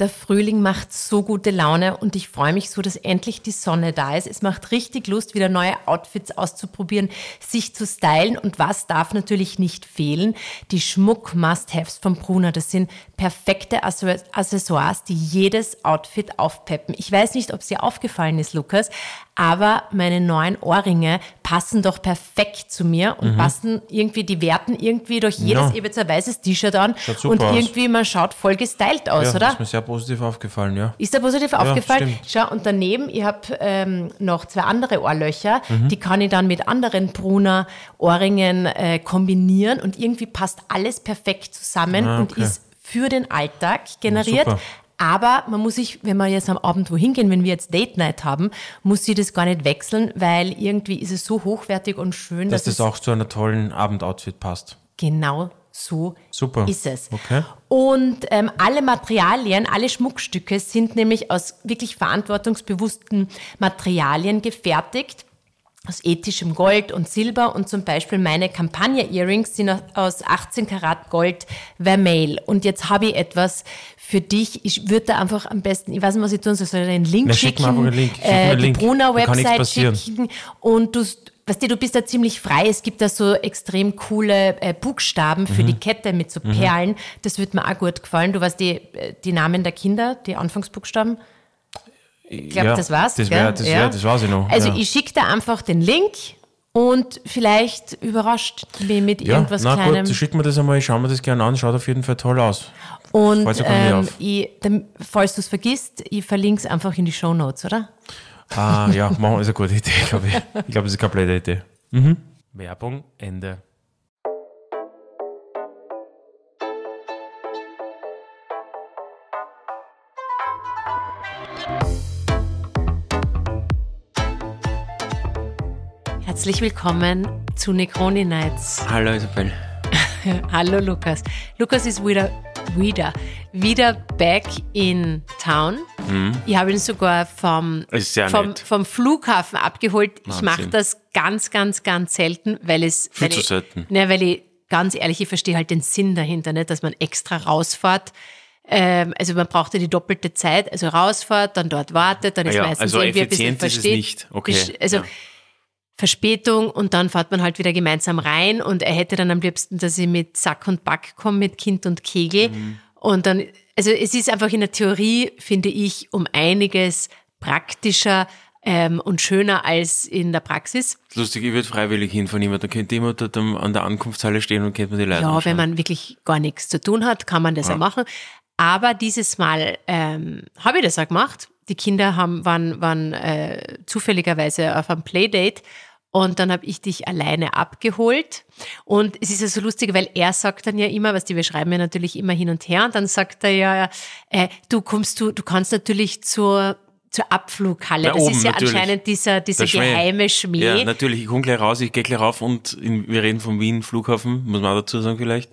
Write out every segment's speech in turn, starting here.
Der Frühling macht so gute Laune und ich freue mich so, dass endlich die Sonne da ist. Es macht richtig Lust, wieder neue Outfits auszuprobieren, sich zu stylen und was darf natürlich nicht fehlen? Die Schmuck-Must-Haves von Bruna. Das sind perfekte Accessoires, die jedes Outfit aufpeppen. Ich weiß nicht, ob es dir aufgefallen ist, Lukas, aber meine neuen Ohrringe passen doch perfekt zu mir und mhm. passen irgendwie, die werten irgendwie durch jedes ja. Ibiza weißes T-Shirt an und irgendwie, man schaut voll gestylt aus, ja, oder? Positiv aufgefallen, ja. Ist dir positiv ja, aufgefallen? Stimmt. Schau, und daneben, ich habe ähm, noch zwei andere Ohrlöcher, mhm. die kann ich dann mit anderen Brunner Ohrringen äh, kombinieren und irgendwie passt alles perfekt zusammen ah, okay. und ist für den Alltag generiert, ja, aber man muss sich, wenn wir jetzt am Abend wohin gehen, wenn wir jetzt Date Night haben, muss sie das gar nicht wechseln, weil irgendwie ist es so hochwertig und schön, dass, dass das auch zu einer tollen Abendoutfit passt. Genau so Super. ist es. Okay. Und ähm, alle Materialien, alle Schmuckstücke sind nämlich aus wirklich verantwortungsbewussten Materialien gefertigt aus ethischem Gold und Silber und zum Beispiel meine Campagna-Earrings sind aus 18 Karat Gold Vermeil. Und jetzt habe ich etwas für dich. Ich würde da einfach am besten, ich weiß nicht, was ich tun soll, soll ich einen Link Na, schicken, schick mir einen Link. Schick äh, die Link. Bruna-Website schicken und du, weißt du, du bist da ziemlich frei. Es gibt da so extrem coole äh, Buchstaben für mhm. die Kette mit so mhm. Perlen. Mhm. Das würde mir auch gut gefallen. Du weißt die, äh, die Namen der Kinder, die Anfangsbuchstaben. Ich glaube, ja, das war's. Das, wär, das, ja. das war's ich noch. Also ja. ich schicke da einfach den Link und vielleicht überrascht mich mit ja, irgendwas na Kleinem. Gut, schick mir das einmal, ich schaue mir das gerne an, schaut auf jeden Fall toll aus. Und ähm, ich, falls du es vergisst, ich verlinke es einfach in die Show Notes, oder? Ah, ja, machen, ist eine gute Idee, glaube ich. Ich glaube, das ist eine komplette Idee. Mhm. Werbung, Ende. Herzlich willkommen zu Necroni Nights. Hallo Isabel. Hallo Lukas. Lukas ist wieder, wieder, wieder back in town. Mhm. Ich habe ihn sogar vom, vom, vom, Flughafen abgeholt. Wahnsinn. Ich mache das ganz, ganz, ganz selten, weil es. Viel weil zu ich, selten. Ne, weil ich ganz ehrlich, ich verstehe halt den Sinn dahinter, nicht, dass man extra rausfährt. Ähm, also man braucht ja die doppelte Zeit, also rausfährt, dann dort wartet, dann ist ja, meistens also irgendwie ein bisschen versteht. Ist es nicht. Okay. Also ja. Verspätung und dann fährt man halt wieder gemeinsam rein und er hätte dann am liebsten, dass ich mit Sack und Back komme, mit Kind und Kegel. Mhm. Und dann, also es ist einfach in der Theorie, finde ich, um einiges praktischer ähm, und schöner als in der Praxis. Lustig, ich würde freiwillig hinfahren, jemand, dann könnte jemand dort an der Ankunftshalle stehen und könnte man die Leute Ja, anschauen. wenn man wirklich gar nichts zu tun hat, kann man das ja, ja machen. Aber dieses Mal ähm, habe ich das auch gemacht die Kinder haben, waren, waren äh, zufälligerweise auf einem Playdate und dann habe ich dich alleine abgeholt. Und es ist ja so lustig, weil er sagt dann ja immer, was die wir schreiben ja natürlich immer hin und her. Und dann sagt er ja, äh, du kommst du, du kannst natürlich zur zur Abflughalle. Na, das oben, ist ja natürlich. anscheinend dieser, dieser Schmäh. geheime Schmäh. Ja, natürlich. Ich komme gleich raus, ich gehe gleich rauf und in, wir reden vom Wien Flughafen, muss man auch dazu sagen vielleicht.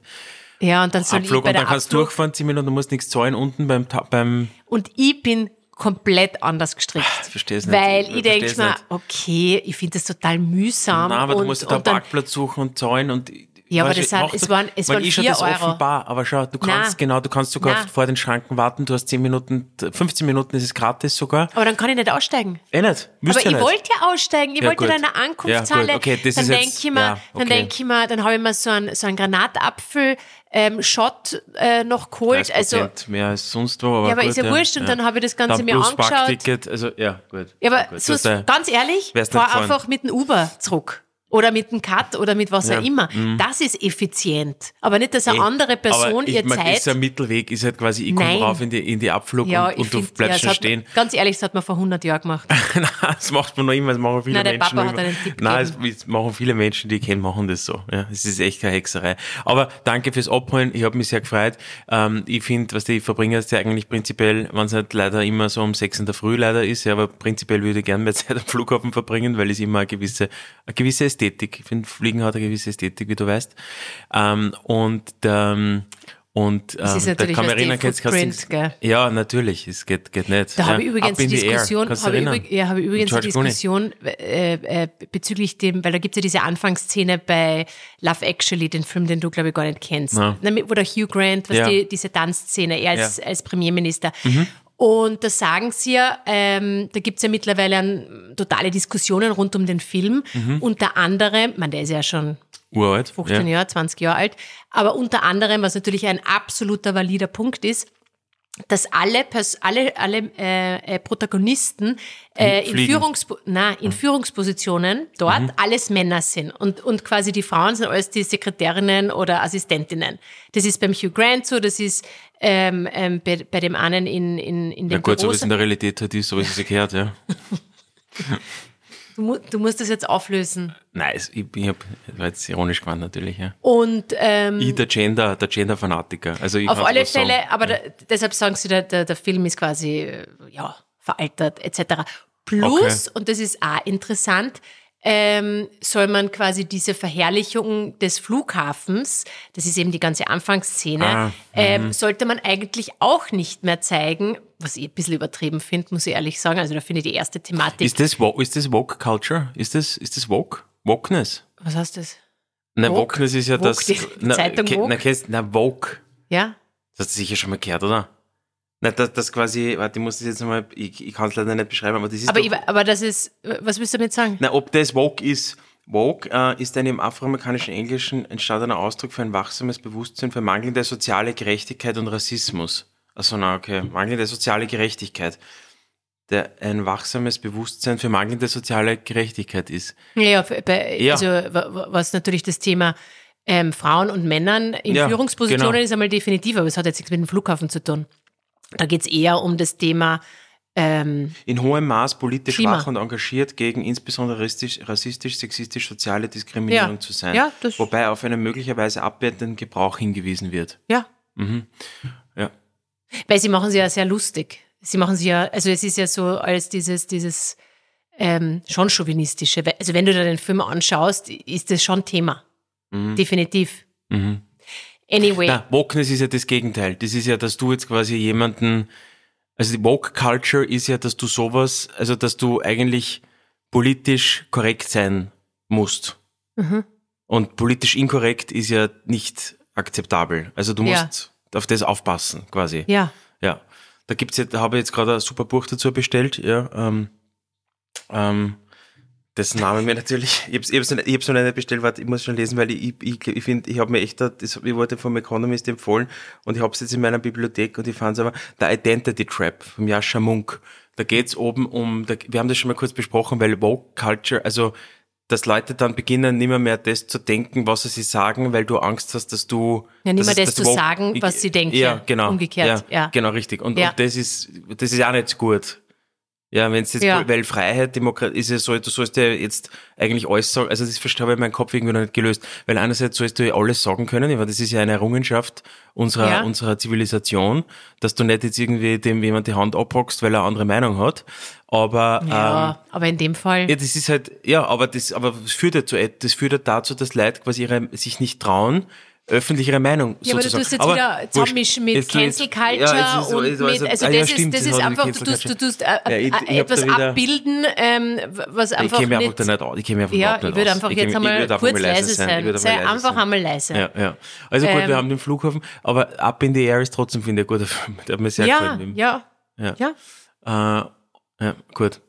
Ja, und dann soll Abflug, ich bei und dann kannst du durchfahren, 10 Minuten, du musst nichts zahlen unten beim, beim Und ich bin komplett anders gestrickt. Ich verstehe es nicht. Weil ich, ich denke mir, okay, ich finde das total mühsam. Nein, aber und, du musst da einen Parkplatz suchen und zahlen und ja, aber das sind, es waren, es waren vier das Euro. offenbar, aber schau, du kannst, Nein. genau, du kannst sogar Nein. vor den Schranken warten, du hast 10 Minuten, 15 Minuten ist es gratis sogar. Aber dann kann ich nicht aussteigen. Eh nicht, müsst Aber ja ich nicht. wollte ja aussteigen, ich Ja, wollte in gut. einer Ja, Ankunftshalle. gut. Okay, das dann denke ich ja, dann okay. denke ich mir, dann habe ich mir so einen, so einen Granatapfel, ähm, Shot, äh, noch geholt. 30% Also, mehr als sonst wo, aber ja, aber gut, ist ja, wurscht. Und dann habe ich das Ganze dann mir angeschaut. Also, ja, gut. Ja, aber gut. so, ganz ehrlich, fahr einfach mit dem Uber zurück. Oder mit dem Cut oder mit was Ja, auch immer. mhm. Das ist effizient. Aber nicht, dass eine Eh, andere Person ich ihr mag, Zeit. Ist ein Mittelweg, ist halt quasi, ich komme rauf in die, in die Abflug ja, und, ich und du find, bleibst ja, schon das stehen. Man, ganz ehrlich, das hat man vor 100 Jahren gemacht. Nein, das macht man noch immer, das machen viele Nein, der Menschen. Papa hat einen Tipp Nein, gegeben. es machen viele Menschen, die ich kenne, machen das so. Ja, es ist echt keine Hexerei. Aber danke fürs Abholen, ich habe mich sehr gefreut. Ähm, ich finde, was die Verbringer ist ja eigentlich prinzipiell, wenn es halt leider immer so um sechs in der Früh leider ist, ja, aber prinzipiell würde ich gerne mehr Zeit am Flughafen verbringen, weil es immer eine gewisse, eine gewisse Ästhetik, ich finde, Fliegen hat eine gewisse Ästhetik, wie du weißt. Ähm, und, ähm, Und ähm, ist da natürlich kann man erinnern, kannst, kannst, gell? ja, natürlich, es geht, geht nicht. Da ja. habe ich übrigens die. Diskussion, habe ich, ja, habe ich übrigens die. Diskussion äh, äh, bezüglich dem, weil da gibt es ja diese Anfangsszene bei Love Actually, den Film, den du, glaube ich, gar nicht kennst. Na. Damit, wo der Hugh Grant, was Ja. die, diese Tanzszene, er als, Ja. als Premierminister. Und da sagen sie ja, ähm, da gibt es ja mittlerweile ein, totale Diskussionen rund um den Film. Unter anderem, man, der ist ja schon Uralt. 15 ja. Jahre, 20 Jahre alt. Aber unter anderem, was natürlich ein absoluter valider Punkt ist, dass alle, Pers alle, alle äh, äh, Protagonisten äh, in. Führungspo na, in Führungspositionen dort Mhm. alles Männer sind. Und, und quasi die Frauen sind alles die Sekretärinnen oder Assistentinnen. Das ist beim Hugh Grant so, das ist ähm, ähm, bei, bei dem einen in, in, in Ja den gut, so wie Büros. es in der Realität halt ist, so wie es sich gehört, ja. du, mu du musst das jetzt auflösen. Nein, es- ich, ich hab, war jetzt ironisch gemeint natürlich, ja. Und ähm, Ich, der Gender, der Gender-Fanatiker. Also ich Auf alle was sagen. Fälle, aber da, deshalb sagen sie, der, der, der Film ist quasi äh, ja, veraltert etc. Plus, und das ist auch interessant, ähm, soll man quasi diese Verherrlichung des Flughafens, das ist eben die ganze Anfangsszene, Ah, ähm, sollte man eigentlich auch nicht mehr zeigen, was ich ein bisschen übertrieben finde, muss ich ehrlich sagen. Also da finde ich die erste Thematik. Ist das, ist das Woke Culture? Ist das, ist das Woke? Wokeness? was heißt das? Nein, Woke? Wokeness ist ja Woke, das. die na, Zeitung ke- Woke? Na, na, Woke. Ja? Das hast du sicher schon mal gehört, oder? Nein, das, das quasi, warte, ich muss das jetzt nochmal, ich, ich kann es leider nicht beschreiben, aber das ist Aber, doch, ich, aber das ist, was willst du damit sagen? na, ob das Woke ist. Woke äh, ist ein im afroamerikanischen Englischen entstandener Ausdruck für ein wachsames Bewusstsein für mangelnde soziale Gerechtigkeit und Rassismus. Also na, okay, mangelnde soziale Gerechtigkeit. Der ein wachsames Bewusstsein für mangelnde soziale Gerechtigkeit ist. Ja, bei, Ja. also wa- wa- was natürlich das Thema ähm, Frauen und Männern in Ja, Führungspositionen genau. ist einmal definitiv, aber es hat jetzt nichts mit dem Flughafen zu tun. Da geht es eher um das Thema, ähm, in hohem Maß politisch Klima. wach und engagiert gegen insbesondere rassistisch, rassistisch sexistisch, soziale Diskriminierung Ja. zu sein. Ja, das- wobei auf einen möglicherweise abwertenden Gebrauch hingewiesen wird. ja, Ja. weil sie machen sie ja sehr lustig. Sie machen sie ja, also es ist ja so als dieses, dieses ähm, schon chauvinistische. Also wenn du dir den Film anschaust, ist das schon Thema. Definitiv. Anyway. Na, Wokeness ist ja das Gegenteil. Das ist ja, dass du jetzt quasi jemanden, also die Woke Culture ist ja, dass du sowas, also dass du eigentlich politisch korrekt sein musst. Mhm. Und politisch inkorrekt ist ja nicht akzeptabel. Also du Ja. musst auf das aufpassen, quasi. Ja. Ja, da gibt's jetzt, da habe ich jetzt gerade ein super Buch dazu bestellt, ja, ähm, ähm, dessen Name mir natürlich, ich noch nicht- ich hab's noch nicht bestellt, warte, ich muss schon lesen, weil ich, ich, ich finde, ich habe mir echt, da- das ich wurde vom Economist empfohlen und ich habe es jetzt in meiner Bibliothek und ich fand es aber, The Identity Trap vom Jascha Munk. Da geht's oben um, da, wir haben das schon mal kurz besprochen, weil Woke Culture, also dass Leute dann beginnen, nimmer mehr das zu denken, was sie sagen, weil du Angst hast, dass du... Ja, nimmer es- das dass zu sagen, was sie denken. Ja, genau. Umgekehrt, ja. Genau, richtig. Und, Ja. und das ist, das ist auch nicht gut. Ja, wenn es jetzt, Ja. weil Freiheit, Demokratie ist ja so, du sollst ja jetzt eigentlich alles sagen, also das verstehe ich in meinem Kopf irgendwie noch nicht gelöst, weil einerseits sollst du ja alles sagen können, weil das ist ja eine Errungenschaft unserer, Ja. unserer Zivilisation, dass du nicht jetzt irgendwie dem jemand die Hand abhockst, weil er eine andere Meinung hat, aber, ähm, Ja, aber in dem Fall. ja, das ist halt, ja, aber das, aber das führt ja zu, das führt ja dazu, dass Leute quasi ihre, sich nicht trauen, öffentlich ihre Meinung Ja, aber du sozusagen. tust jetzt Aber wieder zusammenmischen mit Jetzt Cancel Culture ja, ist und mit, also- also ah, ja, das stimmt, ist, das das ist einfach, du tust, du tust äh, ich- äh, ich etwas abbilden, ähm, was Ich einfach käme einfach nicht, da nicht aus. Ich käme einfach ja, überhaupt ich nicht würde einfach Ich jetzt ich einmal würde einfach kurz mal leise Ich sein. würde Sei einfach sein. einmal leise. Ja, ja. Also gut, Ähm, wir haben den Flughafen, aber Up in the Air ist trotzdem, finde ich, ein guter Film. Der hat mir sehr Ja, gefallen. ja, Ja. ja. Ja, gut.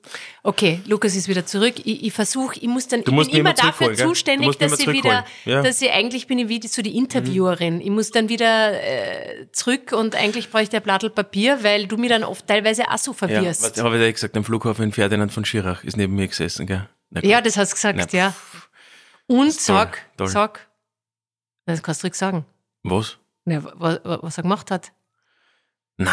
Okay, Lukas ist wieder zurück. Ich, ich versuche, ich muss dann, ich bin immer dafür zuständig, dass ich wieder, ja. dass ich eigentlich bin ich wie die, so die Interviewerin. Ich muss dann wieder äh, zurück und eigentlich brauche ich der Blattl Papier, weil du mir dann oft teilweise auch so Ja, verwirrst. was habe ich dir gesagt? Am Flughafen in Ferdinand von Schirach ist neben mir gesessen, gell? Na. Ja, das hast du gesagt, Na, ja. Und sag, toll. sag, das kannst du ruhig sagen, Was? ja, was, was er gemacht hat. Na,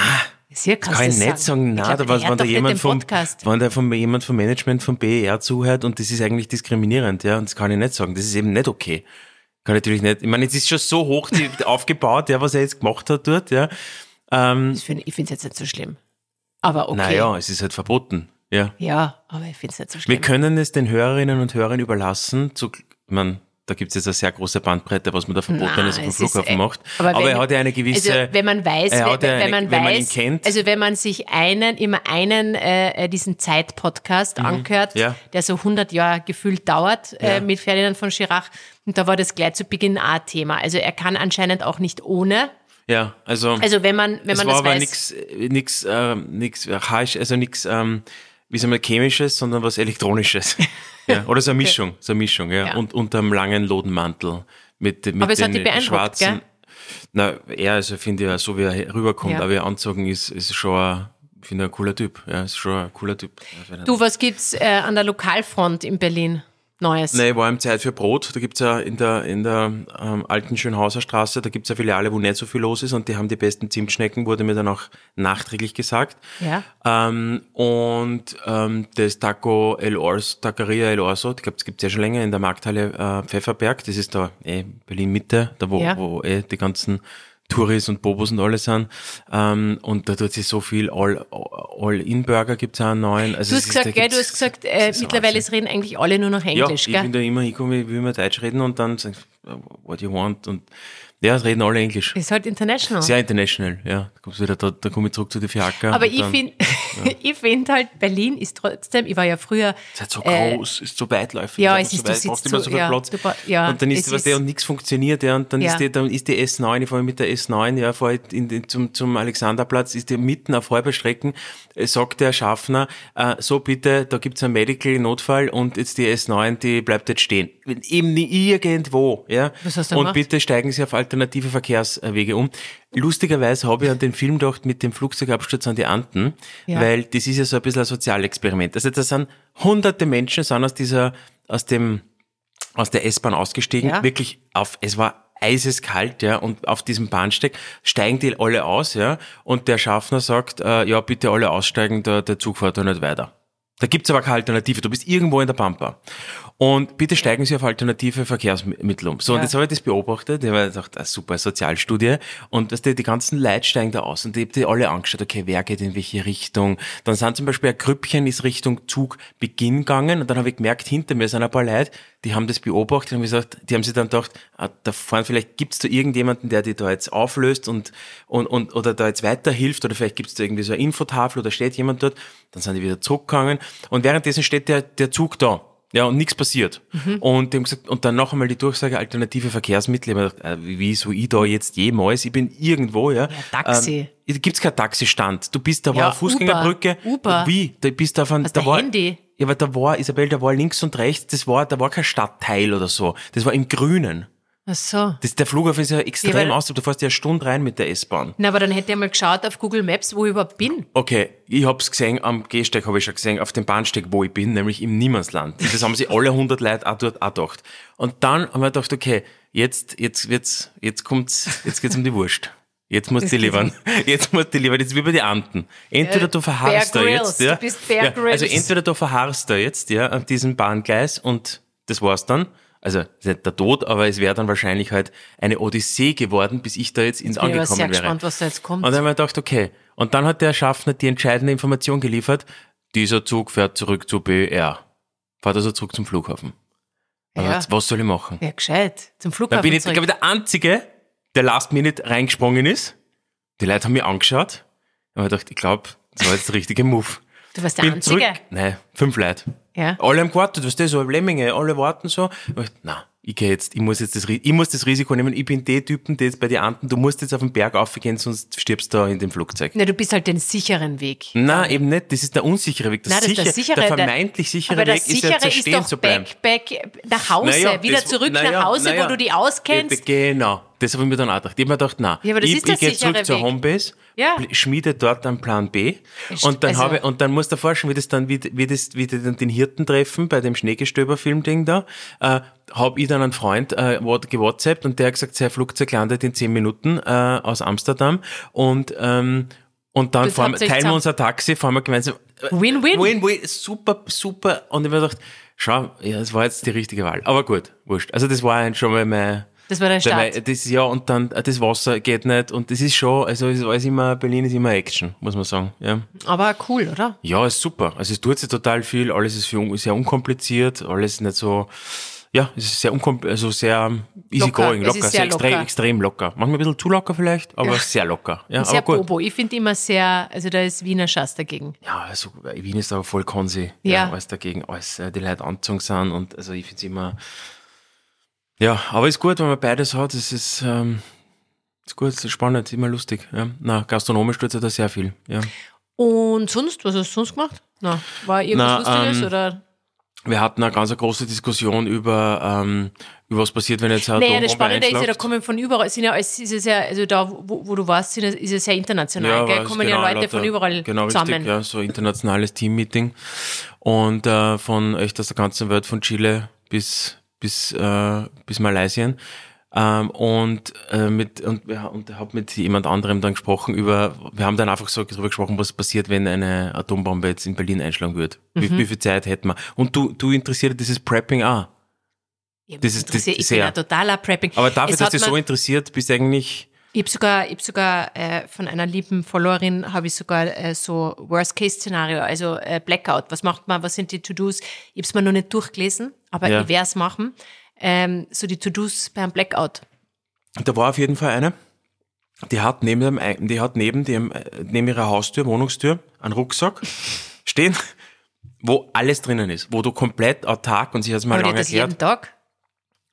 Sicher kannst kann ich nicht sagen, da der was, wenn da jemand vom, wenn da vom, jemand vom Management vom BER zuhört und das ist eigentlich diskriminierend, ja, und das kann ich nicht sagen. Das ist eben nicht okay. Kann ich natürlich nicht. Ich meine, es ist schon so hoch die, aufgebaut, ja, was er jetzt gemacht hat dort, ja. Ähm, Ich finde es jetzt nicht so schlimm. Aber okay. Naja, es ist halt verboten, ja. Ja, aber ich finde es nicht so Wir schlimm. können es den Hörerinnen und Hörern überlassen, zu, man, da gibt es jetzt eine sehr große Bandbreite, was man da Verbotenes auf dem es ist, Flughafen äh, macht. aber Aber, wenn- er hat ja eine gewisse. Also wenn man weiß, wenn, ja wenn eine- man wenn man ihn kennt. also wenn man sich einen, immer einen, äh, äh, diesen Zeit-Podcast anhört, Mhm. Ja. der so 100 Jahre gefühlt dauert, äh, Ja. mit Ferdinand von Schirach, und da war das gleich zu Beginn auch Thema. Also er kann anscheinend auch nicht ohne. ja, also. Also wenn man, wenn man war das aber weiß. nichts, nix, ähm, archaisch, also nichts, ähm, wie sagen wir, chemisches, sondern was elektronisches. ja, oder so eine Mischung, so eine Mischung, ja. Ja. Und unter einem langen Lodenmantel mit, mit Aber es hat den dich beeindruckt, schwarzen. gell? Na, er, also finde ich, ja, so wie er rüberkommt, Ja. aber er anzogen ist, ist schon, ein- ich finde ein cooler Typ. Ja, ist schon ein cooler Typ. Du, was gibt's äh, an der Lokalfront in Berlin Neues? Nee, war im Zeit für Brot. Da gibt's ja in der, in der ähm, alten Schönhauser Straße, da gibt's eine Filiale, wo nicht so viel los ist und die haben die besten Zimtschnecken, wurde mir dann auch nachträglich gesagt. Ja. Ähm, und ähm, das Taco El Orso, Taqueria El Orso, die gibt's gibt's ja schon länger in der Markthalle äh, Pfefferberg. Das ist da eh Berlin Mitte, da wo, Ja. wo eh die ganzen Touris und Bobos und alles sind. Ähm, und da tut sich so viel All- All-In-Burger gibt's auch einen neuen. Also Du hast ist- gesagt, da gell, du hast gesagt, äh, ist mittlerweile Wahnsinn. reden eigentlich alle nur noch Englisch, ja, ich bin gell? da immer hingekommen, ich will immer Deutsch reden und dann what you want und ja, es reden alle Englisch. Ist halt international. Sehr international, ja. Da kommst du wieder, da, da komme ich zurück zu den Fiaker. Aber ich finde ich find halt, Berlin ist trotzdem, ich war ja früher. Es ist halt so äh, groß, ist so weitläufig. ja, es einfach ist- so du weit, sitzt brauchst immer so- viel ja, Platz. du ja, und dann ist, es was der und nichts funktioniert, ja, und dann Ja. ist die, dann ist die S9, ich fahre mit der S9, ja, fahre den, zum, zum Alexanderplatz, ist die mitten auf Halberstrecken, äh, sagt der Schaffner, äh, so bitte, da gibt's einen Medical-Notfall und jetzt die S9, die bleibt jetzt stehen. Eben nie irgendwo, ja. Was hast du und gemacht? bitte steigen Sie auf alternative Verkehrswege um. Lustigerweise habe ich an den Film gedacht mit dem Flugzeugabsturz an die Anden, Ja. weil das ist ja so ein bisschen ein Sozialexperiment. Also da sind hunderte Menschen sind aus dieser, aus dem, aus der S-Bahn ausgestiegen, Ja. wirklich auf, es war eiseskalt, ja, und auf diesem Bahnsteig steigen die alle aus, ja, und der Schaffner sagt, äh, ja, bitte alle aussteigen, der, der Zug fährt da nicht weiter. Da gibt's aber keine Alternative. Du bist irgendwo in der Pampa. Und bitte steigen Sie auf alternative Verkehrsmittel um. So, Ja. und jetzt habe ich das beobachtet. Ich habe gedacht, ah, super Sozialstudie. Und weißt du, die ganzen Leute steigen da aus. Und ich habe die alle angeschaut, okay, wer geht in welche Richtung. Dann sind zum Beispiel ein Grüppchen ist Richtung Zugbeginn gegangen. Und dann habe ich gemerkt, hinter mir sind ein paar Leute, die haben das beobachtet und gesagt, die haben sich dann gedacht, ah, da vorne, vielleicht gibt's da irgendjemanden, der die da jetzt auflöst und, und, und oder da jetzt weiterhilft. Oder vielleicht gibt's da irgendwie so eine Infotafel oder steht jemand dort. Dann sind die wieder zurückgegangen. Und währenddessen steht der, der Zug da. Ja, und nichts passiert. Und die haben gesagt, und dann noch einmal die Durchsage alternative Verkehrsmittel. Ich habe gedacht, äh, wie so ich da jetzt jemals? Ich bin irgendwo, ja. Taxi. Ähm, da gibt's keinen Taxistand. Du bist, da war Ja, eine Fußgängerbrücke. Uber. Wie? Da bist auf ein, da war, Handy? Ja, aber da war, Isabel, da war links und rechts, das war, da war kein Stadtteil oder so. Das war im Grünen. Ach so. Das, der Flughafen ist ja extrem Ja, aus. Du fährst ja eine Stunde rein mit der S-Bahn. Na, aber dann hätte ich mal geschaut auf Google Maps, wo ich überhaupt bin. Okay, ich hab's gesehen, am Gehsteig habe ich schon gesehen, auf dem Bahnsteig, wo ich bin, nämlich im Niemandsland. Das haben sich alle 100 Leute auch dort auch gedacht. Und dann haben wir gedacht, okay, jetzt, jetzt wird's, jetzt kommt's, jetzt geht's um die Wurst. Jetzt musst du liefern. Jetzt musst du liefern. Jetzt wie bei den Anden. Entweder du verharrst da jetzt, ja. du bist Bear ja also entweder du verharrst da jetzt, ja, an diesem Bahngleis und das war's dann. Also, nicht der Tod, aber es wäre dann wahrscheinlich halt eine Odyssee geworden, bis ich da jetzt ins Bin aber angekommen sehr wäre. gespannt, was da jetzt kommt. Und dann haben wir gedacht, okay. Und dann hat der Schaffner die entscheidende Information geliefert. Dieser Zug fährt zurück zu BR. Fährt also zurück zum Flughafen. Aber Ja. was soll ich machen? ja, gescheit. Zum Dann Flughafen bin ich, glaube ich, der Einzige, der last minute reingesprungen ist. Die Leute haben mich angeschaut. Und ich gedacht, ich glaube, das war jetzt der richtige Move. Du warst der Bin Einzige. zurück. Nein, fünf Leute. Ja. Alle haben gewartet, ist das, so Lemminge, alle warten so. Ich dachte, na, ich gehe jetzt, ich muss jetzt das, ich muss das Risiko nehmen. Ich bin der Typen, der jetzt bei den Anden, du musst jetzt auf den Berg aufgehen, sonst stirbst du da in dem Flugzeug. Na, du bist halt den sicheren Weg. Na, eben nicht. Das ist der unsichere Weg. Das, Nein, das ist sicher, der sichere, der vermeintlich sichere Aber Weg ist ja sichere zu ist stehen doch zu bleiben. back, back nach Hause, Naja, wieder das- zurück naja, nach Hause, naja. wo du die auskennst. Genau. Das habe ich mir dann auch gedacht. Ich habe mir gedacht, na, Ja, ich, ich gehe zurück zur Weg. Homebase, Ja. schmiede dort einen Plan B und dann also- habe und dann musst du vorstellen, wie das dann, wie, wie das, wie die dann den Hirten treffen bei dem Schneegestöber-Film-Ding da, äh, habe ich dann einen Freund äh, gewhatsappt und der hat gesagt, sein Flugzeug landet in zehn Minuten äh, aus Amsterdam und ähm, und dann fahren, teilen wir unser Taxi, fahren wir gemeinsam. Win-win. Win-win, super, super. Und ich habe mir gedacht, schau, ja, das war jetzt die richtige Wahl. Aber gut, wurscht. Also das war schon mal mein, Das war der Start. das, ja, und dann äh, das Wasser geht nicht und das ist schon, also es ist immer, Berlin ist immer Action, muss man sagen. Ja, Aber cool, oder? ja ist super. Also es tut sich total viel, alles ist für, sehr unkompliziert, alles nicht so, Ja, es ist sehr unkom also sehr easygoing, Locker. Es locker, sehr, sehr extrem, locker. extrem locker. Manchmal ein bisschen zu locker vielleicht, aber sehr locker. Ja, Sehr aber gut. Bobo. Ich finde immer sehr, also da ist Wiener Schatz dagegen. Ja, also Wien ist aber voll konsi. Ja. alles dagegen, alles äh, die Leute angezogen sind und also ich finde es immer. Ja, aber ist gut, wenn man beides hat. Es ist, ähm, ist gut, es ist spannend, immer lustig. Ja. Na, gastronomisch tut sich da sehr viel. Ja. Und sonst, was hast du sonst gemacht? Na, war irgendwas Na, Lustiges ähm, oder? Wir hatten eine ganz große Diskussion über, ähm, über was passiert, wenn jetzt ein Naja, das Spannende ist ja, da kommen von überall, es sind ja, es ist ja, also da, wo, wo du warst, sind, ja- ist es sehr international, gell? weil es kommen genau ja Leute von überall genau, zusammen. Richtig, ja, so internationales Teammeeting. Und äh, von echt aus der ganzen Welt, von Chile bis, bis, äh, bis Malaysien. Ähm, und äh, mit und und habe mit jemand anderem dann gesprochen über, wir haben dann einfach so darüber gesprochen, was passiert, wenn eine Atombombe jetzt in Berlin einschlagen würde. Mhm. Wie, wie viel Zeit hätten wir? Und du, du interessiert dieses Prepping auch. Ja, das ist- das- ich bin sehr. ein totaler Prepping. Aber dafür, Es dass dich so interessiert, bist du eigentlich Ich habe sogar, ich hab sogar äh, von einer lieben Followerin habe ich sogar äh, so Worst-Case-Szenario, also äh, Blackout. Was macht man? Was sind die To-Dos? Ich habe es mir noch nicht durchgelesen, aber Ja. ich werde es machen. Ähm, so die To-Dos beim Blackout. Da war auf jeden Fall eine, die hat neben, dem, die hat neben, dem, äh, neben ihrer Haustür, Wohnungstür, einen Rucksack stehen, wo alles drinnen ist, wo du komplett autark und sie hat es mal Aber lange das jeden erklärt, Tag,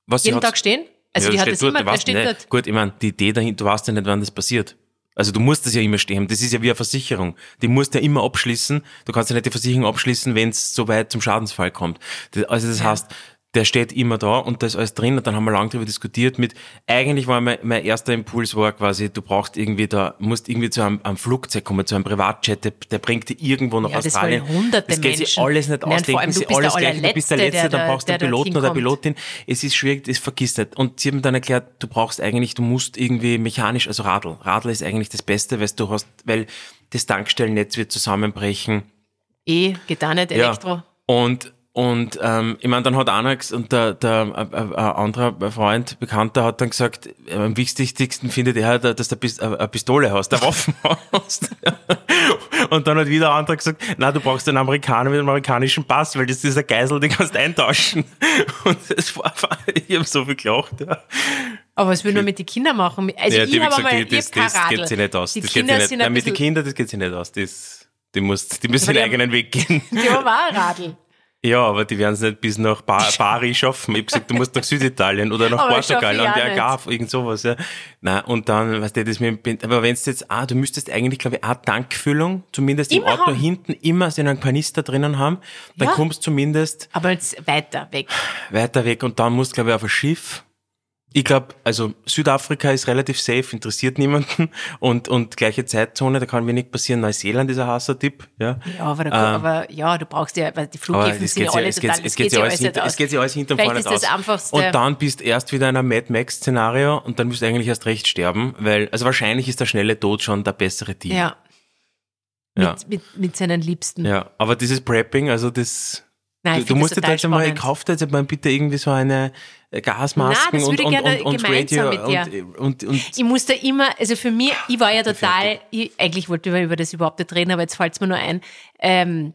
was jeden Tag stehen? Also Ja, die hat das dort, immer, der weißt steht dort. Gut, ich meine, die Idee dahinter, du weißt ja nicht, wann das passiert. Also du musst das ja immer stehen. Das ist ja wie eine Versicherung. Die musst du ja immer abschließen. Du kannst ja nicht die Versicherung abschließen, wenn es so weit zum Schadensfall kommt. Das, also das heißt, der steht immer da und da ist alles drin und dann haben wir lange darüber diskutiert mit, eigentlich war mein, mein erster Impuls war quasi, du brauchst irgendwie da, musst irgendwie zu einem, einem Flugzeug kommen, zu einem Privatjet, der, der bringt dich irgendwo nach Ja, das Australien. wollen hunderte das geht sich alles nicht Nein, vor ausdenken, allem, du sie bist der alles gleich, du bist der Letzte, der dann da- brauchst du einen Piloten oder. Pilotin. Es ist schwierig, das vergisst nicht. Und sie haben dann erklärt, du brauchst eigentlich, du musst irgendwie mechanisch, also Radl. Radl ist eigentlich das Beste, weil du hast, weil das Tankstellennetz wird zusammenbrechen. Eh, geht auch nicht, Elektro. Und und ähm, ich meine, dann hat einer und der, der äh, äh, anderer Freund, Bekannter, hat dann gesagt, äh, am wichtigsten findet er, dass du äh, eine Pistole hast, eine Waffen hast. und dann hat wieder ein anderer gesagt, na, du brauchst einen Amerikaner mit einem amerikanischen Pass, weil das ist ein Geisel, den kannst du eintauschen. Und das war, ich habe so viel gelacht. Ja. Aber was will nur mit den Kindern machen? Also ja, ich die habe gesagt, die- das, das geht sich nicht aus. Die das geht Kinder sich nicht. Nein, ein mit den Kindern, das geht sich nicht aus. Das, die, musst, die müssen ihren eigenen Weg gehen. die haben auch ein Radl. Ja, aber die werden es nicht bis nach ba Bari schaffen. Ich hab gesagt, du musst nach Süditalien oder nach Portugal, an auch der. Algarve, irgend sowas, ja. Nein, und dann, weißt du, das mit, dem- aber wenn es jetzt, ah, du müsstest eigentlich, glaube ich, eine Tankfüllung, zumindest im Immer Auto haben. hinten, immer so einen Kanister drinnen haben, dann Ja. kommst du zumindest Aber jetzt weiter weg. weiter weg und dann musst du, glaube ich, auf ein Schiff. Ich glaube, also Südafrika ist relativ safe, interessiert niemanden und, und gleiche Zeitzone, da kann wenig passieren. Neuseeland ist ein heißer Tipp, ja. Ja, aber, da, Ähm, aber ja, du brauchst ja, weil die Flughäfen sind geht ja ja, alle es total, geht, es geht ja alles hinter, es geht ja alles hinter und Vielleicht vorne ist das aus. einfachste. Und dann bist erst wieder in einem Mad Max Szenario und dann musst du eigentlich erst recht sterben, weil, also wahrscheinlich ist der schnelle Tod schon der bessere Deal. ja. Ja. Mit, mit, mit seinen Liebsten. Ja, aber dieses Prepping, also das, Nein, du, du musst dir da jetzt einmal, spannend. kauft jetzt mal bitte irgendwie so eine äh, Gasmasken Nein, und, und, und, und Radio und, und, und, Ich musste immer, also für mich, ich war ja total, ich, eigentlich wollte ich über das überhaupt nicht reden, aber jetzt fällt es mir nur ein. Ähm,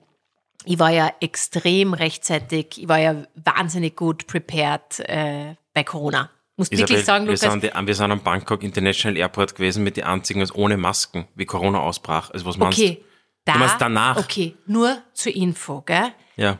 ich war ja extrem rechtzeitig, ich war ja wahnsinnig gut prepared äh, bei Corona. Muss wirklich sagen, wir, Lukas, sind, die- wir sind am Bangkok International Airport gewesen mit den einzigen also ohne Masken, wie Corona ausbrach. Also was meinst okay, da, Du meinst danach? okay, nur zur Info, gell? du? Ja.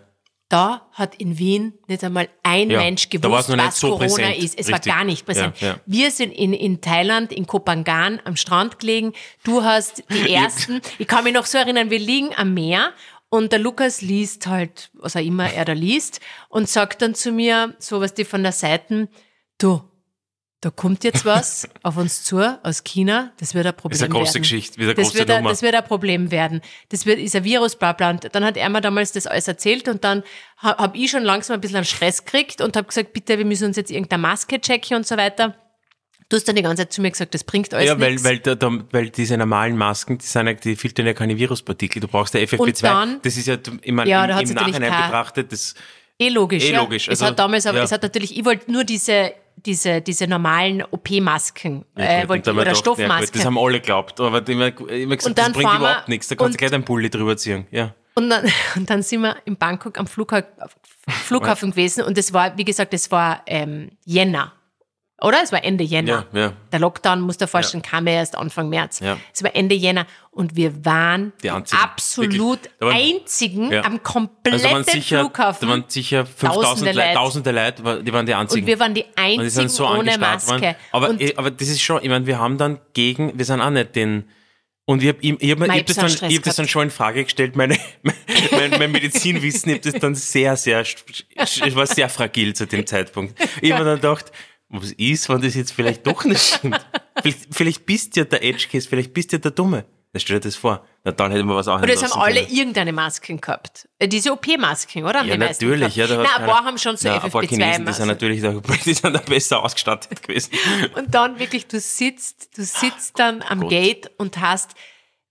Da hat in Wien nicht einmal ein Ja, Mensch gewusst, was so Corona präsent. ist. Es Richtig. war gar nicht präsent. Ja, ja. Wir sind in, in Thailand, in Kopangan am Strand gelegen. Du hast die ersten, ich kann mich noch so erinnern, wir liegen am Meer und der Lukas liest halt, was auch immer er da liest und sagt dann zu mir, so was die von der Seite, du, da kommt jetzt was auf uns zu aus China, das wird ein Problem Ist eine große werden. Geschichte, wieder Das große wird, ein, Nummer. das wird ein Problem werden. Das wird, ist ein Virus, bla bla. Und dann hat er mir damals das alles erzählt und dann ha, habe ich schon langsam ein bisschen einen Stress gekriegt und habe gesagt, bitte, wir müssen uns jetzt irgendeine Maske checken und so weiter. Du hast dann die ganze Zeit zu mir gesagt, das bringt alles Ja, weil, nichts. weil, da, da, weil diese normalen Masken, die, sind, ja- die filtern ja keine Viruspartikel. Du brauchst ja FFP2. Und dann- das ist ja, ich meine, Ja, im, im Nachhinein betrachtet, das, eh logisch. eh ja. logisch. es Also, hat damals aber, ja. es hat natürlich, ich wollte nur diese, diese, diese normalen OP-Masken, äh, oder gedacht, ja, Stoffmasken. Das haben alle geglaubt. Aber immer, immer gesagt, Und dann das bringt überhaupt nichts. Da kannst du gleich deinen Pulli drüber ziehen. Ja. Und dann, und dann sind wir in Bangkok am Flugha Flughafen gewesen und es war, wie gesagt, es war ähm, Jänner. Oder? Es war Ende Jänner. Ja, ja. Der Lockdown, musst du dir vorstellen, kam ja erst Anfang März. Ja. Es war Ende Jänner und wir waren Die einzigen. absolut waren- einzigen Ja. am kompletten Also waren sicher, Flughafen. da waren sicher 5000 Tausende Leute, tausende Leute, die waren die einzigen. und wir waren die einzigen sind so ohne Maske. worden. Aber, und eh, aber das ist schon, ich meine, wir haben dann gegen, wir sind auch nicht den, und ich habe ich, ich hab, ich hab das, dann, ich hab das dann schon in Frage gestellt, meine, mein, mein Medizinwissen, ich habe das dann sehr, sehr, ich war sehr fragil zu dem Zeitpunkt. Ich habe mir dann gedacht, was ist, wenn das jetzt vielleicht doch nicht stimmt? Vielleicht, vielleicht bist du ja der Edge Case, vielleicht bist du ja der Dumme. Dann stell dir das vor. Na, dann hätten wir was auch Und es haben alle irgendeine Masken gehabt. Äh, Diese OP-Masken, oder? Haben Ja, natürlich. Ja, da Nein, ein paar haben schon so Nein, ein paar Chinesen, die sind FFP2-Masken. natürlich da, die sind da besser ausgestattet gewesen. Und dann wirklich, du sitzt, du sitzt dann am Gate und hast,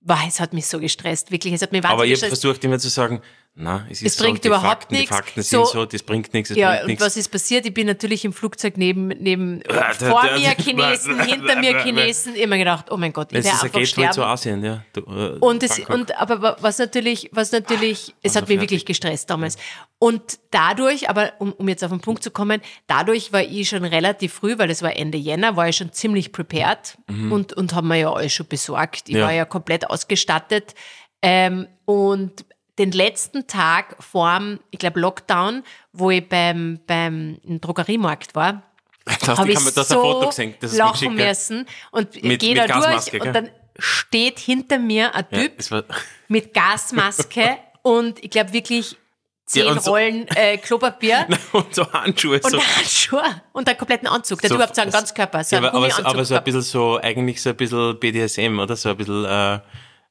boah, es hat mich so gestresst, wirklich, es hat mich Aber wahnsinnig ich habe versucht immer zu sagen, na, es ist Es so, bringt die überhaupt Fakten, nichts. Die Fakten So- sind so, das bringt nichts, Ja, bringt und nichts. was ist passiert? Ich bin natürlich im Flugzeug neben, neben vor mir Chinesen, hinter mir Chinesen, immer gedacht, oh mein Gott, ich Es werde einfach Gateway zu sterben. Asien, ja. Du, äh, Und es, und, aber wa- was natürlich, was natürlich, es hat wir mich wirklich gestresst damals. Und dadurch, aber um, um jetzt auf den Punkt zu kommen, dadurch war ich schon relativ früh, weil es war Ende Jänner, war ich schon ziemlich prepared und, und haben mir ja alles schon besorgt. Ich Mhm. Ja. war ja komplett ausgestattet. Ähm, und den letzten Tag vorm, ich glaube, Lockdown, wo ich beim, beim im Drogeriemarkt war, das habe ich ich mir das ein Foto so gesehen, das lachen müssen und Mit- gehe da durch gell? und dann steht hinter mir ein Ja, Typ war, mit Gasmaske und ich glaube wirklich zehn Ja, so- Rollen äh, Klopapier und so Handschuhe. und so, Handschuhe und einen kompletten Anzug. Der so- überhaupt so einen Ganzkörper, so ja, aber, aber, so, Gummianzug aber so ein bisschen so, eigentlich so ein bisschen BDSM, oder? So ein bisschen, äh,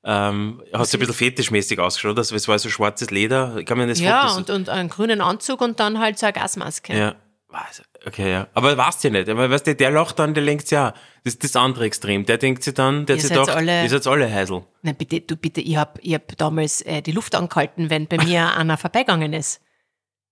ähm, hat so ein bisschen fetischmäßig ausgeschaut, also es war so schwarzes Leder, ich kann mir das Ja, Foto so- und, und einen grünen Anzug und dann halt so eine Gasmaske. Ja. Okay, ja. Aber weißt du ja nicht. Aber weißt du, der lacht dann, der denkt ja, das ist das andere Extrem. Der denkt sich dann, der hat sich gedacht, alle- ihr seid alle Heisel. Nein, bitte, du bitte, ich hab, ich hab damals äh, die Luft angehalten, wenn bei mir einer vorbeigegangen ist.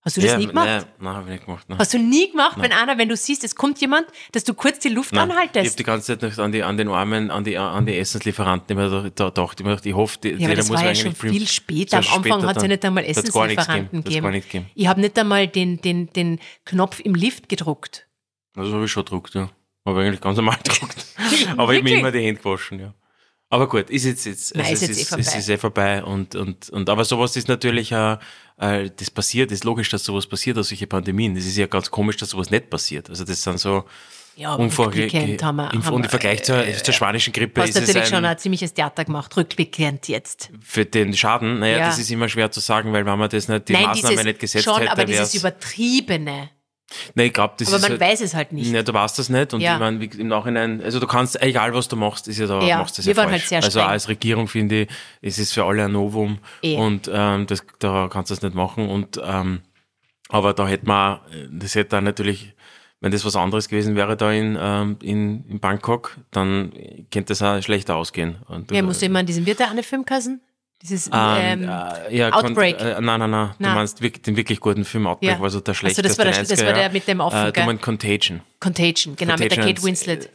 Hast du das ja, nie gemacht? Nein, nein habe ich nicht gemacht. Nein. Hast du nie gemacht, wenn einer, wenn du siehst, es kommt jemand, dass du kurz die Luft Nein. Ich habe anhaltest? die ganze Zeit noch an, die, an den Armen, an die, an die Essenslieferanten immer da- da gedacht. Ich, mir gedacht, ich hoffe, die, Ja, das muss war ja schon viel später. Am Anfang hat es ja nicht einmal Essenslieferanten gegeben. Gegeben. Ich habe nicht einmal den, den, den Knopf im Lift gedruckt. Das habe ich schon gedruckt, ja. Habe eigentlich ganz normal gedruckt. Aber ich habe mir immer die Hände gewaschen, ja. Aber gut, ist jetzt, jetzt, Nein, also ist es, jetzt eh ist, es vorbei. ist eh vorbei und, und, und, aber sowas ist natürlich, äh, äh, das passiert, ist logisch, dass sowas passiert, aus solche Pandemien. Das ist ja ganz komisch, dass sowas nicht passiert. Also das sind so, Ja, rückblickend haben wir, haben und im Vergleich zur, zur spanischen Grippe hast ist es natürlich schon ein, ein ziemliches Theater gemacht, rückblickend jetzt. für den Schaden, naja, Ja. das ist immer schwer zu sagen, weil wenn man das nicht, die Nein, Maßnahme dieses, nicht gesetzt schon, hätte, aber dieses Übertriebene. Nein, ich glaube, das Aber ist man halt, weiß es halt nicht. Ja, du weißt das nicht und Ja. ich meine, im Nachhinein, also du kannst, egal was du machst, ist ja da, Ja, machst das wir ja waren falsch. halt sehr also streng. als Regierung finde ich, es ist für alle ein Novum Eh. und ähm, das, da kannst du das nicht machen und ähm, aber da hätte man, das hätte dann natürlich, wenn das was anderes gewesen wäre da in, ähm, in, in Bangkok, dann könnte das auch schlechter ausgehen. Und, Ja, musst du immer an diesen, wird der eine Film kassen? Dieses, ähm, ähm, äh, ja, Outbreak. Kon, äh, nein, nein, nein. Du meinst wirklich, den wirklich guten Film Outbreak, Ja. war so der Also schlechteste. das war der- das war 90er der mit dem Affen, Äh, du meinst Contagion. Contagion, genau, mit der Contagion Kate Winslet.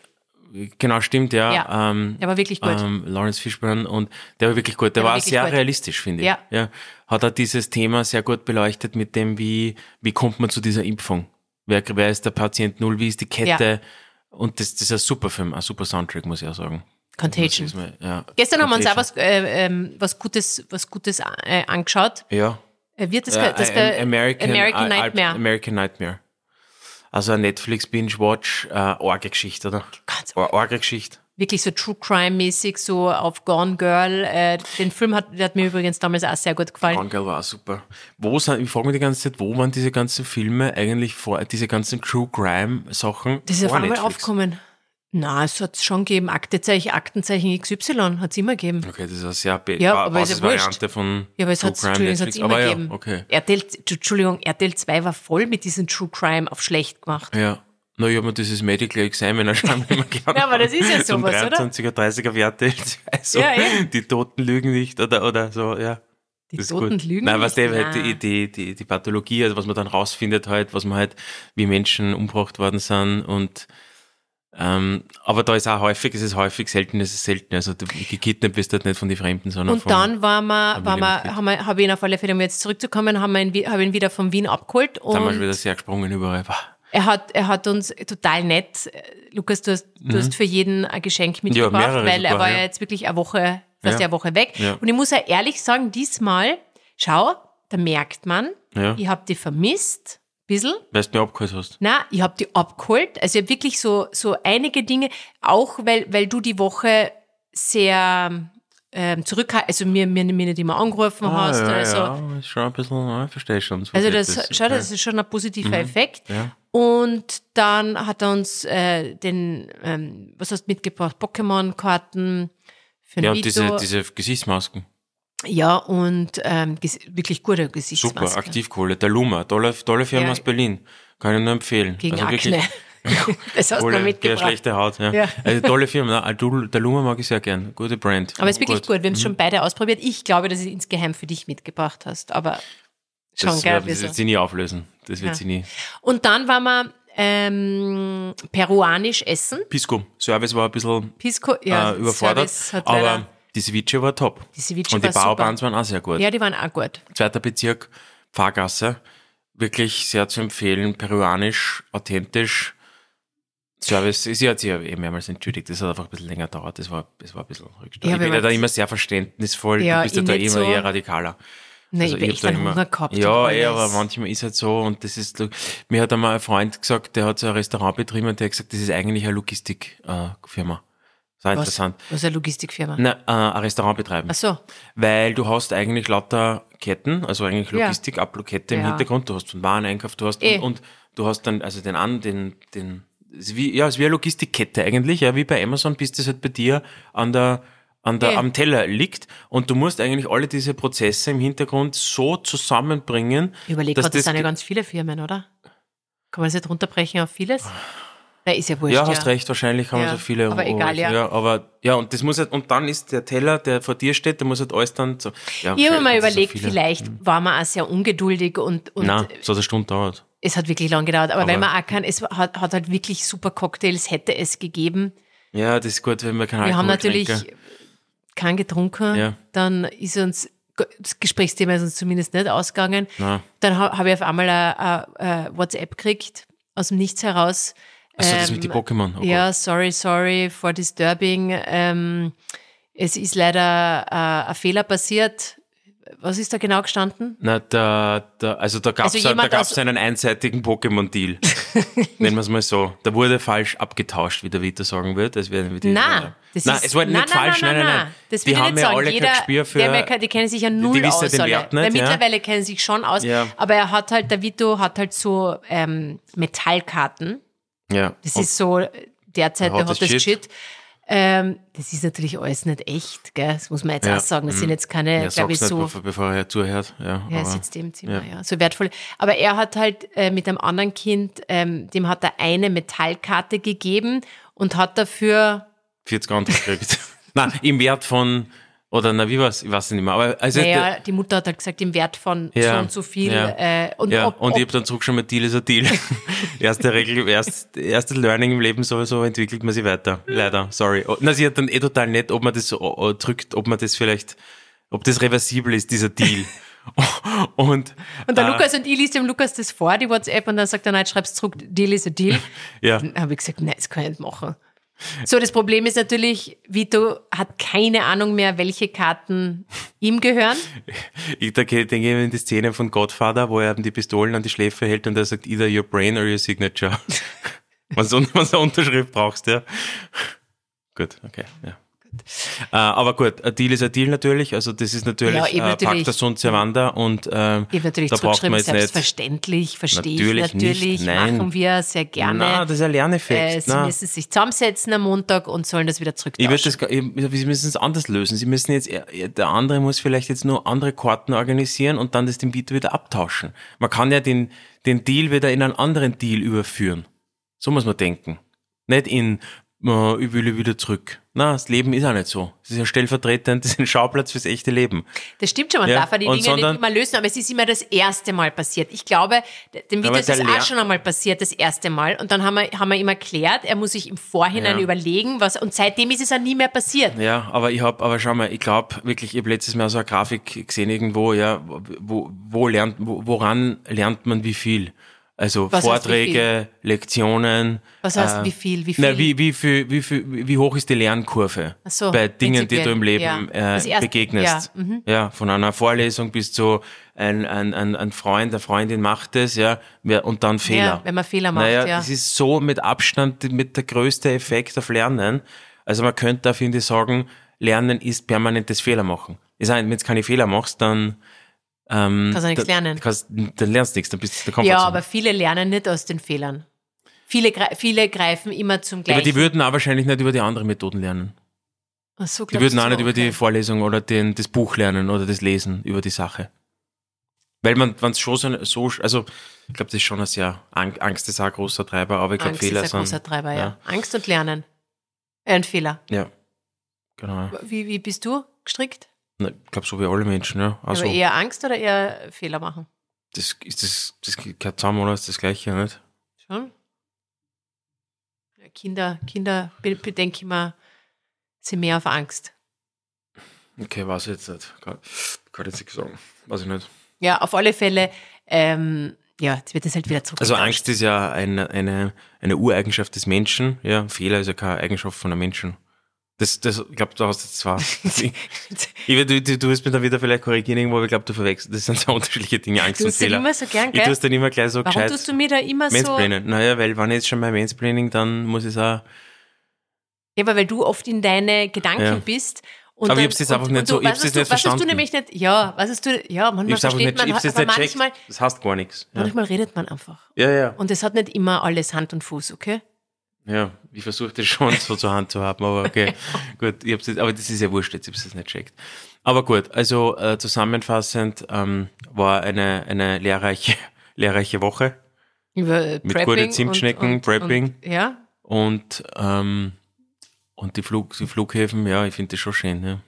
Genau, stimmt, ja. Ja, ähm, der war wirklich gut. Ähm, Lawrence Fishburne und der war wirklich gut. Der, war war, wirklich sehr gut. realistisch, finde ich. Ja. ja. Hat er dieses Thema sehr gut beleuchtet mit dem, wie, wie kommt man zu dieser Impfung? Wer, wer ist der Patient Null? Wie ist die Kette? Und das, das ist ein super Film, ein super Soundtrack, muss ich auch sagen. Contagion. Mir- ja, Gestern haben wir uns auch Contagion. was, äh, ähm, was Gutes, was Gutes äh, angeschaut. Ja. Äh, wird das, Ja, das äh, bei American, American Al- Nightmare? American Nightmare. Also ein Netflix Binge-Watch, äh, Orge-Geschichte, oder? Ganz Or- Orge-Geschichte. wirklich so True Crime-mäßig, so auf Gone Girl. Äh, den Film hat, der hat mir übrigens damals auch sehr gut gefallen. Gone Girl war auch super. Wo sind, ich frage mich die ganze Zeit, wo waren diese ganzen Filme eigentlich vor, diese ganzen True Crime Sachen Das ist auf einmal Netflix? aufgekommen. Na, es hat schon gegeben. Aktenzeichen, Aktenzeichen XY hat es immer gegeben. Okay, das ist eine sehr Ja, ba- ja Basisvariante von Ja, aber es hat es immer gegeben. ja, okay. RTL, Entschuldigung, RTL 2 war voll mit diesem True Crime auf schlecht gemacht. Ja. Na, ich habe mir dieses Medical Examiner schon immer gerne Ja, aber das ist ja sowas, oder? 23er, 30er Werte. Also, Ja, eben. die Toten lügen nicht oder, oder so, ja. Die Das ist Toten gut. lügen Nein, was nicht? der halt Nein. die, die, die, die Pathologie, also was man dann rausfindet halt, was man halt, wie Menschen umgebracht worden sind und Ähm, aber da ist auch häufig, es ist häufig, selten es ist selten. Also du gekidnappt bist halt nicht von den Fremden, sondern Und dann waren wir, waren wir, haben wir, habe ich ihn auf alle Fälle, um jetzt zurückzukommen, haben wir ihn, habe ihn wieder von Wien abgeholt sind wir schon und wieder sehr gesprungen überall. Er hat, er hat uns total nett, Lukas, du hast, du hast für jeden ein Geschenk mitgebracht, Mhm. mehrere weil er sogar, war ja. ja jetzt wirklich eine Woche, fast Ja. eine Woche weg. Ja. Und ich muss ja ehrlich sagen, diesmal, schau, da merkt man, Ja. ich habe die vermisst, bisschen. Weil du mir abgeholt hast. Na, ich habe die abgeholt. Also ich habe wirklich so, so einige Dinge, auch weil, weil du die Woche sehr ähm, zurückhaltend, also mir, mir, mir nicht immer angerufen hast. Ah, ja, also, ja, ist schon ein bisschen, ja, ich verstehe schon. so also geht das, schau, das ist schon ein positiver Effekt. Mhm. Ja. Und dann hat er uns äh, den, ähm, was hast du mitgebracht? Pokémon-Karten für ein Ja, und Vito. diese, diese Gesichtsmasken. Ja, und ähm, wirklich gute Super, Gesichtsmaske. Aktivkohle. Der Luma, tolle, tolle Firma Ja. aus Berlin. Kann ich nur empfehlen. Gegen Also wirklich Akne. das hast du Kohle, der mitgebracht. schlechte Haut. Ja. Ja. Also, tolle Firma. Du- Der Luma mag ich sehr gern. Gute Brand. Aber es ist wirklich gut. Wir haben es Mhm. schon beide ausprobiert. Ich glaube, dass ich es insgeheim für dich mitgebracht hast. Aber schon, Das, gell? wird- das so. wird sie nie auflösen. Das wird Ja. sie nie. Und dann waren wir ähm, peruanisch essen. Pisco. Service war ein bisschen Pisco, ja, äh, überfordert. Service hat aber die Ceviche war top. Die Ceviche Und die. Bauerbands waren auch sehr gut. Ja, die waren auch gut. Zweiter Bezirk, Fahrgasse. Wirklich sehr zu empfehlen. Peruanisch, authentisch. Service, sie hat sich ja eh mehrmals entschuldigt, das hat einfach ein bisschen länger gedauert, das war, das war ein bisschen rückständig. Ja, ich bin ja da immer sehr verständnisvoll, Ja, du bist ja ich da immer so. eher radikaler. Nein, Also ich habe hab echt da einen immer- Hunger gehabt. Ja, eh, aber manchmal ist halt so und das ist, mir hat einmal ein Freund gesagt, der hat so ein Restaurant betrieben und der hat gesagt, das ist eigentlich eine Logistikfirma. Das war was, interessant. was ist eine Logistikfirma? Na, äh, ein Restaurant betreiben. Ach so. Weil du hast eigentlich lauter Ketten, also eigentlich Ja. Logistik, Ablokette im Ja. Hintergrund, du hast von Wareneinkauf, du hast Eh. und, und du hast dann, also den an, den, den, ist wie, ja, es ist wie eine Logistikkette eigentlich, ja, wie bei Amazon, bis das halt bei dir an der, an der, Eh. am Teller liegt und du musst eigentlich alle diese Prozesse im Hintergrund so zusammenbringen, Ich überlege dass das das sind ja ganz viele Firmen, oder? Kann man das nicht runterbrechen auf vieles? Nein, ist ja wurscht. Ja, hast recht, wahrscheinlich man Ja, so viele. aber egal, ja. ja. Aber, ja, und das muss halt, und dann ist der Teller, der vor dir steht, der muss halt alles dann so. Ja, Ich habe mir so überlegt, viele. vielleicht war man auch sehr ungeduldig und, und Nein, so eine Stunde dauert. es hat wirklich lang gedauert. Aber, Aber- wenn man auch kann, es hat, hat halt wirklich super Cocktails, hätte es gegeben. Ja, das ist gut, wenn wir keinen Wir haben natürlich trinken. keinen getrunken. Ja. Dann ist uns, das Gesprächsthema ist uns zumindest nicht ausgegangen. Nein. Dann ha- habe ich auf einmal ein, ein, ein WhatsApp gekriegt, aus dem Nichts heraus. Also das mit den Pokémon. Oh ja, sorry, sorry for disturbing. Ähm, es ist leider äh, ein Fehler passiert. Was ist da genau gestanden? Na, da, da, also da gab es Also da gab's einen einseitigen Pokémon-Deal. Nennen wir es mal so. Da wurde falsch abgetauscht, wie der Vita sagen wird. Das wäre wie Nein, das nein, ist, es war nicht nein, falsch, nein, nein, nein, nein. nein. Das die haben nicht ja sagen. alle Jeder, kein Gespür für. der, die kennen sich ja null wissen aus. den alle. Wert nicht, Weil ja. mittlerweile kennen sie sich schon aus. Ja. Aber er hat halt, der Vito hat halt so ähm, Metallkarten. Ja. Das ist so derzeit Der hottest shit. Shit. Ähm, das ist natürlich alles nicht echt, gell? Das muss man jetzt Ja. auch sagen. Das sind jetzt keine, ja, glaube ich, nicht, so. bevor, bevor er zuhört. Ja, Ja, er aber, sitzt im Zimmer, ja. ja. So wertvoll. Aber er hat halt äh, mit einem anderen Kind, ähm, dem hat er eine Metallkarte gegeben und hat dafür, 40 andere gekriegt. Nein, im Wert von, oder na, wie war's? Ich weiß nicht mehr. Aber also, naja, die Mutter hat halt gesagt, im Wert von Ja, so und so viel. ja. Äh, und Ja, ob, und ich habe dann zurück schon mal Deal ist ein Deal. erste Regel, erst, erste Learning im Leben sowieso entwickelt man sich weiter. Leider, sorry. Oh, Na, sie hat dann eh total nett, ob man das so oh, drückt, ob man das vielleicht, ob das reversibel ist, dieser Deal. und, und der äh, Lukas und ich liest dem Lukas das vor, die WhatsApp, und dann sagt er, nein, schreib's zurück, Deal ist ein Deal. ja, Dann habe ich gesagt, nein, das kann ich nicht machen. So, das Problem ist natürlich, Vito hat keine Ahnung mehr, welche Karten ihm gehören. ich denke ich in die Szene von Godfather, wo er eben die Pistolen an die Schläfe hält und er sagt, either your brain or your signature. was du eine Unterschrift brauchst, ja. Gut, okay, ja. Äh, aber gut, ein Deal ist ein Deal natürlich, also das ist natürlich, Ja, äh, natürlich. Pacta sunt servanda und ähm, natürlich da braucht man jetzt nicht, selbstverständlich, verstehe ich Natürlich natürlich, nicht, nein. machen wir sehr gerne. na, das ist ein äh, Lerneffekt. sie na. müssen sich zusammensetzen am Montag und sollen das wieder zurücktauschen. das, ich- Sie müssen es anders lösen. Sie müssen jetzt, er- der andere muss vielleicht jetzt nur andere Karten organisieren und dann das dem Bieter wieder abtauschen. Man kann ja den, den Deal wieder in einen anderen Deal überführen. So muss man denken. Nicht in, äh, ich will wieder zurück. Na, das Leben ist auch nicht so. Es ist ja stellvertretend, das ist ein Schauplatz fürs echte Leben. Das stimmt schon, man Ja, darf auch die und Dinge sondern- nicht immer lösen, aber es ist immer das erste Mal passiert. Ich glaube, dem Video ist es auch Lehr- schon einmal passiert, das erste Mal. Und dann haben wir, haben wir ihm erklärt, er muss sich im Vorhinein Ja. überlegen, was, und seitdem ist es auch nie mehr passiert. Ja, aber ich hab, aber schau mal, ich glaube wirklich, ich habe letztes Mal so eine Grafik gesehen irgendwo, ja, wo, wo lernt, wo, woran lernt man wie viel? Also Was heißt Vorträge, Lektionen. Was heißt, äh, wie viel, wie viel? Na, wie, wie, viel, wie, viel, wie hoch ist die Lernkurve so, bei Dingen, die du im Leben ja. Das äh, erste- begegnest? ja, mhm. Ja, von einer Vorlesung bis zu ein, ein, ein, ein Freund, eine Freundin macht es, ja, und dann Fehler. Ja, wenn man Fehler macht, naja, ja. das ist so mit Abstand mit der größte Effekt auf Lernen. Also man könnte da, finde ich, sagen, Lernen ist permanentes Fehler machen. Ich sage, wenn du keine Fehler machst, dann ähm, Kannst du nichts da- lernen. Kannst, dann lernst du nichts, dann bist du der Ja, aber viele lernen nicht aus den Fehlern. Viele, viele greifen immer zum aber gleichen. die würden auch wahrscheinlich nicht über die anderen Methoden lernen. Ach so, Die würden auch nicht so? über die Okay. Vorlesung oder den, das Buch lernen oder das Lesen über die Sache. Weil man, wenn es schon so, so, also ich glaube, das ist schon ein sehr, Ang- Angst ist auch ein großer Treiber, aber ich glaube, Angst Fehler ist ein sind. großer Treiber, ja. ja. Angst und Lernen. Äh, ein Fehler. Ja, genau. Wie, wie bist du gestrickt? Na, Ich glaube, so wie alle Menschen, ja. Also, Aber eher Angst oder eher Fehler machen? das, ist das, das gehört zusammen, oder? Ist das Gleiche, nicht? Schon? Ja, Kinder, Kinder, be- bedenke ich mal, sind mehr auf Angst. Okay, weiß ich jetzt nicht. Kann, kann ich jetzt nicht sagen. Weiß ich nicht. Ja, auf alle Fälle, ähm, ja, jetzt wird es halt wieder zurück. Also Angst ist ja eine, eine, eine Ureigenschaft des Menschen. Ja, Fehler ist ja keine Eigenschaft von einem Menschen. Das, das, ich glaube, du hast jetzt zwei. ich, ich, du, du, du wirst mir dann wieder vielleicht korrigieren irgendwo, aber ich glaube, du verwechselst. Das sind so unterschiedliche Dinge, Angst Du und Fehler. immer so gern, ich tue gell? es dann immer gleich so Warum gescheit. tust du mir da immer so... Mansplainen. Naja, weil wenn ich jetzt schon bei Mansplaining, dann muss ich es auch. Ja, aber weil du oft in deine Gedanken Ja. bist. Und Aber ich dann- hab's jetzt und- einfach nicht so- du- ich hab's jetzt nicht was hast du verstanden. nämlich nicht, ja, was hast du, ja, manchmal Ich versteht nicht, ich man, aber nicht manchmal, checkt. Das heißt gar nichts. Ja, manchmal redet man einfach. ja. ja. Und es hat nicht immer alles Hand und Fuß, okay? Ja, ich versuche das schon so zur Hand zu haben, aber okay. gut, ich hab's jetzt, aber das ist ja wurscht, jetzt hab's das nicht checkt. Aber gut, also äh, zusammenfassend ähm, war eine, eine lehrreiche, lehrreiche Woche Über äh, Mit Prepping guten und- Zimtschnecken, und, Prepping. Und, ja, und, ähm, und die, Flug, die Flughäfen, ja, ich finde das schon schön. Ja.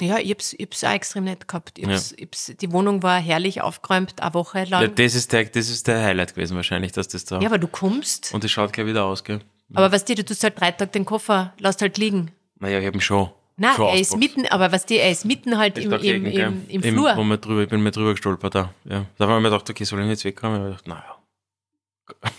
Ja, ich hab's, ich hab's auch extrem nett gehabt. Ich hab's, ich hab's, die Wohnung war herrlich aufgeräumt, eine Woche Ja, lang. das, ist der, das ist der Highlight gewesen wahrscheinlich, dass das da... Ja, aber du kommst. und es schaut gleich wieder aus, gell? aber was dir, du tust halt drei Tage den Koffer, lässt halt liegen. Naja, ich habe ihn schon. Nein, schon er ist mitten, aber was dir, er ist mitten halt im, im, im, im Eben, Flur. Wo wir drüber, ich bin mir drüber gestolpert da. Ja. Da haben wir mir gedacht, okay, soll ich jetzt wegkommen? Ich hab gedacht, naja.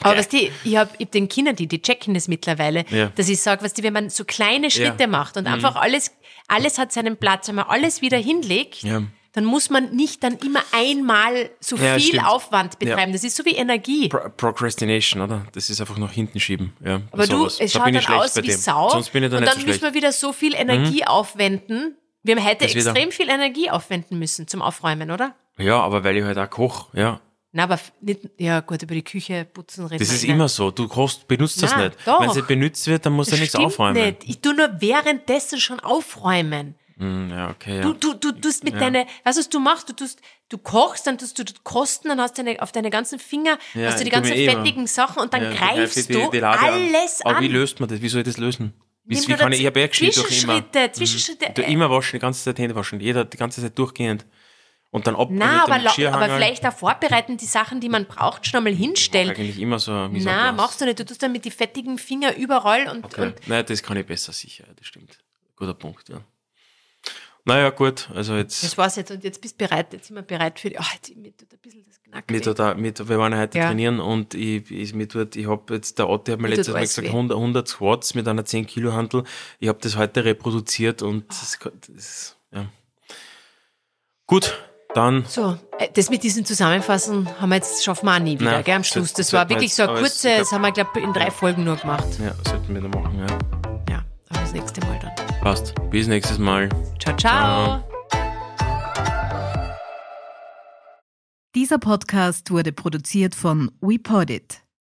Aber was die, ich habe hab den Kindern, die, die checken das mittlerweile, Ja. dass ich sage, was die, wenn man so kleine Schritte Ja. Mhm. macht und einfach alles, alles hat seinen Platz, wenn man alles wieder hinlegt, Ja. dann muss man nicht dann immer einmal so viel stimmt. Aufwand betreiben. Das ist so wie Energie. Pro Procrastination, oder? Das ist einfach nach hinten schieben. Ja, Aber du, sowas. es Da schaut dann aus wie. Sau. Sonst bin ich da und dann so müssen wir wieder so viel Energie aufwenden. Wir haben heute Das wieder. extrem viel Energie aufwenden müssen zum Aufräumen, oder? Ja, aber weil ich halt auch koch, ja. Na, aber nicht, ja gut, über die Küche putzen reden Das ist nicht. immer so. Du kochst, benutzt das Na, nicht. doch. Wenn es nicht benutzt wird, dann musst du Das nichts aufräumen. Nicht. Ich tu nur währenddessen schon aufräumen. Hm, ja, okay, ja. Du, du, du tust mit deine, weißt du, was du machst? Du tust, du kochst, dann tust du kosten, dann hast du deine, auf deine ganzen Finger, Ja, hast du die ganzen eh fettigen Sachen und dann Ja, greifst du die an. alles Aber an. wie löst man das? Wie soll ich das lösen? Wie, wie kann das ich, ich habe. Zwischenschritte, Zwischenschritte. Du immer waschen, die ganze Zeit Hände waschen. Jeder, die ganze Zeit durchgehend. Und dann ab Na, mit aber, aber vielleicht auch vorbereiten, die Sachen, die man braucht, schon einmal hinstellen. Eigentlich immer so ein Na, machst du nicht. Du tust dann mit die fettigen Finger überall und, Okay. und Nein, das kann ich besser, sicher. Das stimmt. Guter Punkt, ja. Naja, gut. Also jetzt, das war's jetzt. Und jetzt bist du bereit. Jetzt sind wir bereit für die. Ach, jetzt, mir tut ein bisschen das Knack. mir tut, auch- mir tut, wir waren heute Ja. trainieren und ich, ich, mir tut, ich habe jetzt, der Otti hat mir Mir letztes Mal gesagt, weh. 100, 100 Squats mit einer 10 Kilo Handel. Ich habe das heute reproduziert und das, das, ja. Gut, dann So, äh, das mit diesem Zusammenfassen haben wir jetzt, schaffen wir auch nie wieder, Nein, gell, am Schluss. das war wirklich so eine aber es- kurze, ich das haben wir, glaube ich, in drei Folgen nur gemacht. ja, sollten wir da machen, ja. Ja, aber das nächste Mal dann. Passt. Bis nächstes Mal. Ciao, ciao. Dieser Podcast wurde produziert von WePodit.